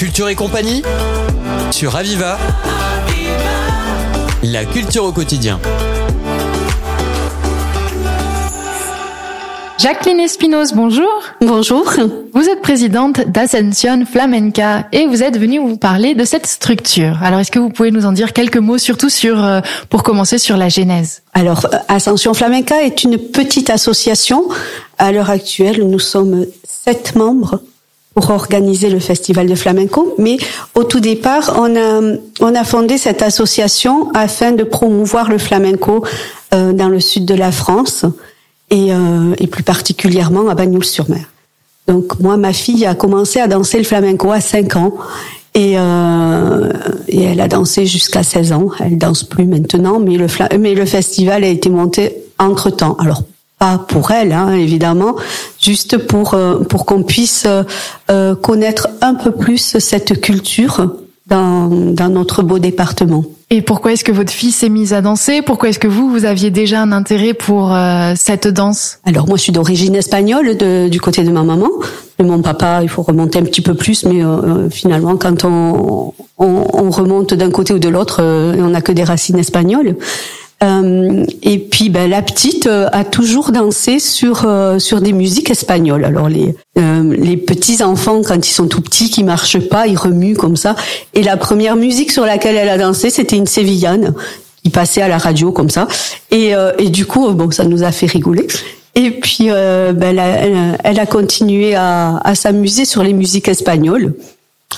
Culture et compagnie sur Aviva. La culture au quotidien. Jacqueline Espinoz, bonjour. Bonjour. Vous êtes présidente d'Ascension Flamenca et vous êtes venue vous parler de cette structure. Alors, est-ce que vous pouvez nous en dire quelques mots, surtout sur, euh, pour commencer sur la genèse? Alors, euh, Ascension Flamenca est une petite association. À l'heure actuelle, nous sommes sept membres organiser le festival de flamenco. Mais au tout départ, on a, on a fondé cette association afin de promouvoir le flamenco euh, dans le sud de la France et, euh, plus particulièrement à Bagnoul-sur-Mer. Donc moi, ma fille a commencé à danser le flamenco à 5 ans et, euh, et elle a dansé jusqu'à 16 ans. Elle danse plus maintenant, mais le, mais le festival a été monté entre temps. Alors pas pour elle, hein, évidemment, juste pour euh, pour qu'on puisse euh, connaître un peu plus cette culture dans, dans notre beau département. Et pourquoi est-ce que votre fille s'est mise à danser? Pourquoi est-ce que vous, vous aviez déjà un intérêt pour euh, cette danse? Alors moi, je suis d'origine espagnole, de, du côté de ma maman. De mon papa, il faut remonter un petit peu plus, mais euh, finalement, quand on, on, on remonte d'un côté ou de l'autre, euh, on n'a que des racines espagnoles. Euh, et puis ben, la petite euh, a toujours dansé sur euh, sur des musiques espagnoles. Alors les euh, les petits enfants quand ils sont tout petits qui marchent pas, ils remuent comme ça. Et la première musique sur laquelle elle a dansé, c'était une sévillane qui passait à la radio comme ça. Et et du coup bon ça nous a fait rigoler. Et puis ben, elle, elle, a continué à, à s'amuser sur les musiques espagnoles.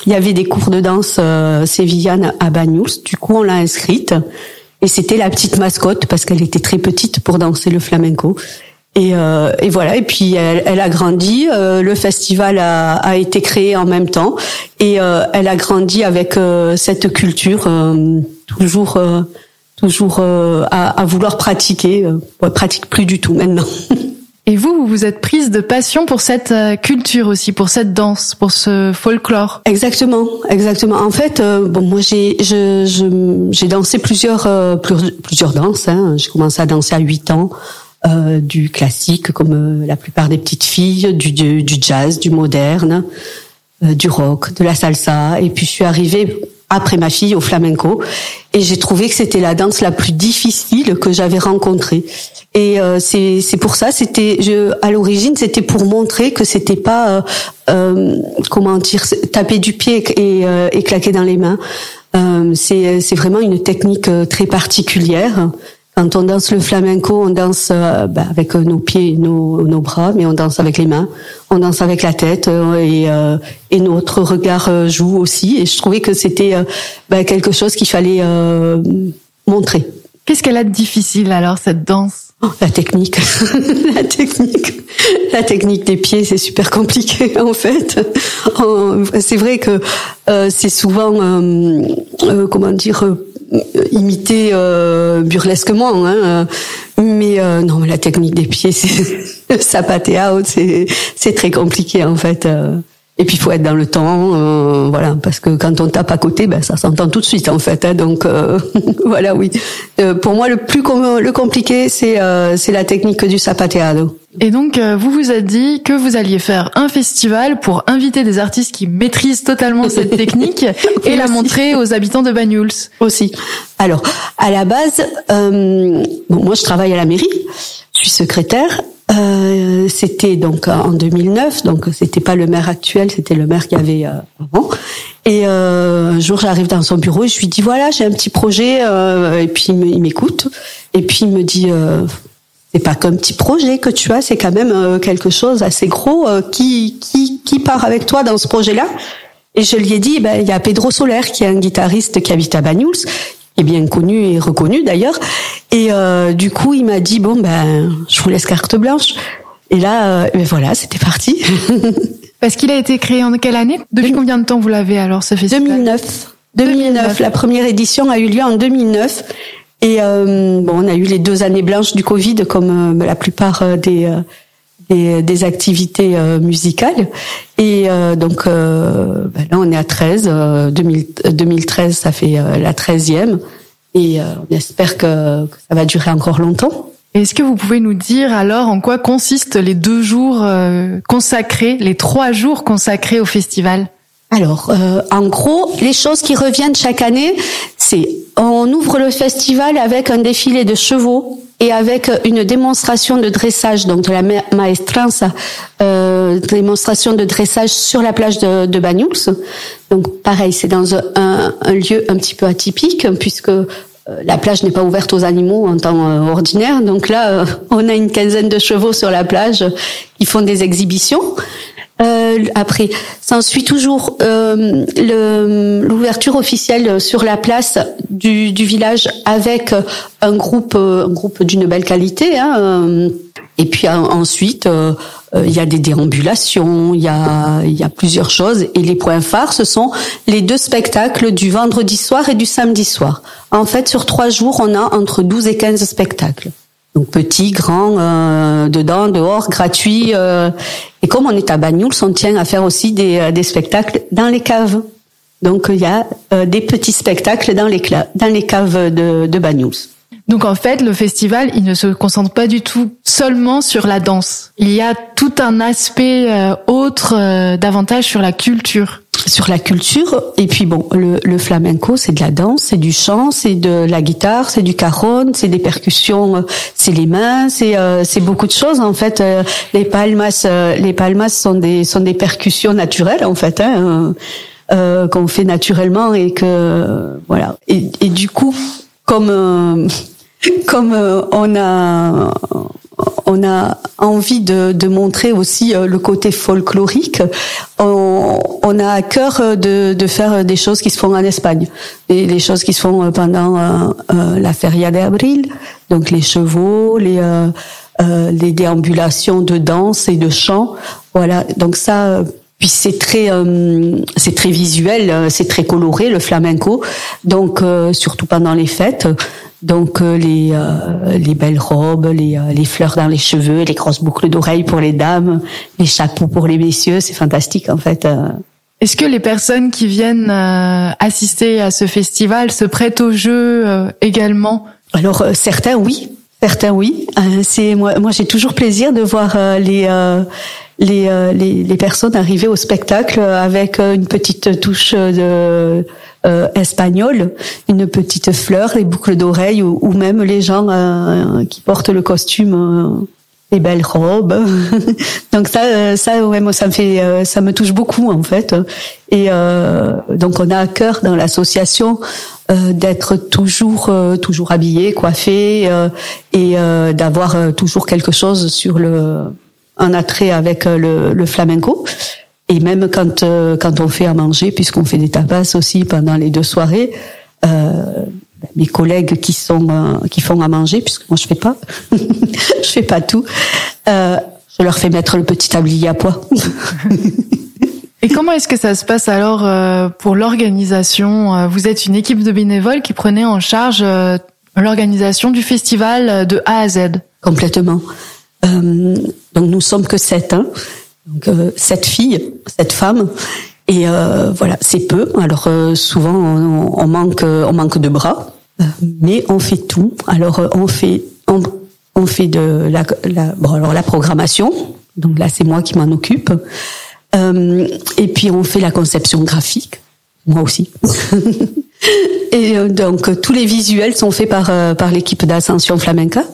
Il y avait des cours de danse sévillane à Bagnous. Du coup on l'a inscrite. Et c'était la petite mascotte parce qu'elle était très petite pour danser le flamenco. Et, euh, et voilà. Et puis elle, elle a grandi. Euh, le festival a, a, été créé en même temps, et euh, elle a grandi avec euh, cette culture euh, toujours, euh, toujours à, à, vouloir pratiquer. elle pratique plus du tout maintenant. Et vous, vous vous êtes prise de passion pour cette euh, culture aussi, pour cette danse, pour ce folklore. Exactement, exactement. En fait, euh, bon, moi j'ai je, j'ai dansé plusieurs euh, plusieurs danses. Hein. J'ai commencé à danser à 8 ans. Du classique comme la plupart des petites filles, du, du jazz, du moderne, du rock, de la salsa. Et puis je suis arrivée après ma fille au flamenco et j'ai trouvé que c'était la danse la plus difficile que j'avais rencontrée. Et euh, c'est c'est pour ça, c'était je à l'origine, c'était pour montrer que c'était pas euh, euh, comment dire taper du pied et, euh, et claquer dans les mains. Euh, c'est c'est vraiment une technique euh, très particulière. Quand on danse le flamenco, on danse bah, avec nos pieds, nos, nos bras, mais on danse avec les mains, on danse avec la tête et, et notre regard joue aussi. Et je trouvais que c'était bah, quelque chose qu'il fallait montrer. Qu'est-ce qu'elle a de difficile alors cette danse? Oh, la technique, la technique, la technique des pieds, c'est super compliqué en fait. C'est vrai que euh, c'est souvent, euh, euh, comment dire, euh, imité euh, burlesquement, hein, mais non, mais la technique des pieds, c'est ça out, c'est très compliqué en fait. Et puis il faut être dans le temps, euh, voilà, parce que quand on tape à côté, ben ça s'entend tout de suite en fait. Hein, donc euh, voilà, oui. Euh, pour moi, le plus com le compliqué, c'est euh, c'est la technique du zapateado. Et donc euh, vous vous êtes dit que vous alliez faire un festival pour inviter des artistes qui maîtrisent totalement cette technique et la montrer aux habitants de Banyuls aussi. Alors à la base, bon, moi je travaille à la mairie, suis secrétaire euh, c'était donc en 2009, donc c'était pas le maire actuel, c'était le maire qui avait euh, avant. Et euh, un jour, j'arrive dans son bureau et je lui dis voilà, j'ai un petit projet. Et puis il m'écoute et puis il me dit c'est pas qu'un petit projet que tu as, c'est quand même quelque chose assez gros qui qui qui part avec toi dans ce projet-là. Et je lui ai dit, ben, il y a Pedro Soler, qui est un guitariste qui habite à Banyuls, est bien connu et reconnu d'ailleurs. Et euh, du coup, il m'a dit bon ben, je vous laisse carte blanche. Et là, euh, ben voilà, c'était parti. Parce qu'il a été créé en quelle année? Depuis combien de temps vous l'avez alors ce festival? 2009. 2009. La première édition a eu lieu en 2009. Et euh, bon, on a eu les deux années blanches du Covid, comme la plupart des des, des, activités musicales. Et donc ben là, on est à 13. 2000, 2013, ça fait la 13e. Et on espère que, que ça va durer encore longtemps. Est-ce que vous pouvez nous dire alors en quoi consistent les deux jours euh, consacrés, les trois jours consacrés au festival? Alors, euh, en gros, les choses qui reviennent chaque année, c'est on ouvre le festival avec un défilé de chevaux et avec une démonstration de dressage, donc de la maestranza, euh, démonstration de dressage sur la plage de, de Banyuls. Donc pareil, c'est dans un, un, lieu un petit peu atypique puisque euh, la plage n'est pas ouverte aux animaux en temps euh, ordinaire. Donc là, on a une quinzaine de chevaux sur la plage qui font des exhibitions. Euh, après, s'ensuit toujours euh, l'ouverture officielle sur la place du, village avec un groupe, un groupe d'une belle qualité. Hein, et puis ensuite, euh, il y a des déambulations, il y a, il y a plusieurs choses. Et les points phares, ce sont les deux spectacles du vendredi soir et du samedi soir. En fait, sur trois jours, on a entre 12 et 15 spectacles. Donc petit, grand, euh, dedans, dehors, gratuit. Euh, et comme on est à Bagnouls, on tient à faire aussi des, euh, des spectacles dans les caves. Donc il y a des petits spectacles dans les, dans les caves de, de. Donc en fait, le festival, il ne se concentre pas du tout seulement sur la danse. Il y a tout un aspect autre, davantage sur la culture sur la culture. Et puis bon, le, flamenco, c'est de la danse, c'est du chant, c'est de la guitare, c'est du cajon, c'est des percussions, euh, c'est les mains, c'est euh, c'est beaucoup de choses en fait. Euh, les palmas, les palmas sont des sont des percussions naturelles en fait. Hein, qu'on fait naturellement et que voilà et, et du coup comme comme on a on a envie de, montrer aussi euh, le côté folklorique. On, a à cœur de, de, faire des choses qui se font en Espagne, et les choses qui se font euh, pendant euh, la Feria de Abril, donc les chevaux, les les déambulations de danse et de chant. Voilà, donc ça. Puis c'est très c'est très visuel, c'est très coloré le flamenco. Donc surtout pendant les fêtes, donc euh, les euh, les belles robes, les, euh, les fleurs dans les cheveux, les grosses boucles d'oreilles pour les dames, les chapeaux pour les messieurs, c'est fantastique en fait. Est-ce que les personnes qui viennent assister à ce festival se prêtent au jeu également? Alors certains oui, certains oui. c'est moi moi j'ai toujours plaisir de voir les les, les, les personnes arriver au spectacle avec une petite touche de euh, espagnol, une petite fleur, les boucles d'oreilles ou, même les gens euh, qui portent le costume, euh, les belles robes. donc ça, ça, ouais, moi, ça me fait, ça me touche beaucoup en fait. Et donc on a à cœur dans l'association d'être toujours, toujours habillé, coiffé et d'avoir toujours quelque chose sur le, un attrait avec le, le flamenco. Et même quand euh, quand on fait à manger, puisqu'on fait des tapas aussi pendant les deux soirées, euh, mes collègues qui sont euh, qui font à manger, puisque moi je fais pas, je fais pas tout, euh, je leur fais mettre le petit tablier à poids. Et comment est-ce que ça se passe alors euh, pour l'organisation Vous êtes une équipe de bénévoles qui prenait en charge l'organisation du festival de A à Z? Complètement. Donc nous sommes que sept. Hein. Donc euh, cette fille, cette femme, et euh, voilà, c'est peu. Alors euh, souvent on, manque, on manque de bras, mais on fait tout. Alors on fait, on, fait de la, la, bon, alors la programmation. Donc là c'est moi qui m'en occupe. et puis on fait la conception graphique, moi aussi. et donc tous les visuels sont faits par par l'équipe d'Ascension Flamenca.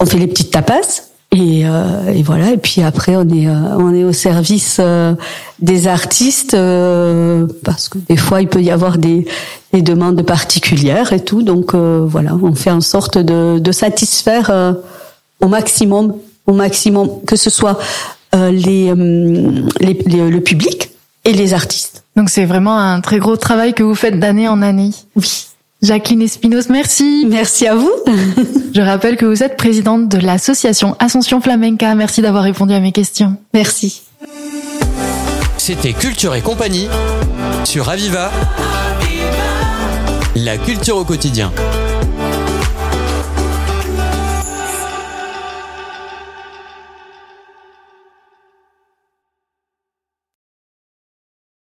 On fait les petites tapas et, euh, et, voilà. Et puis après, on est euh, on est au service euh, des artistes euh, parce que des fois il peut y avoir des, des demandes particulières et tout. Donc voilà, on fait en sorte de, de satisfaire au maximum, au maximum, que ce soit les, les, le public et les artistes. Donc c'est vraiment un très gros travail que vous faites d'année en année. Oui. Jacqueline Espinos, merci. Merci à vous. Je rappelle que vous êtes présidente de l'association Ascension Flamenca. Merci d'avoir répondu à mes questions. Merci. C'était Culture et compagnie sur Aviva. La culture au quotidien.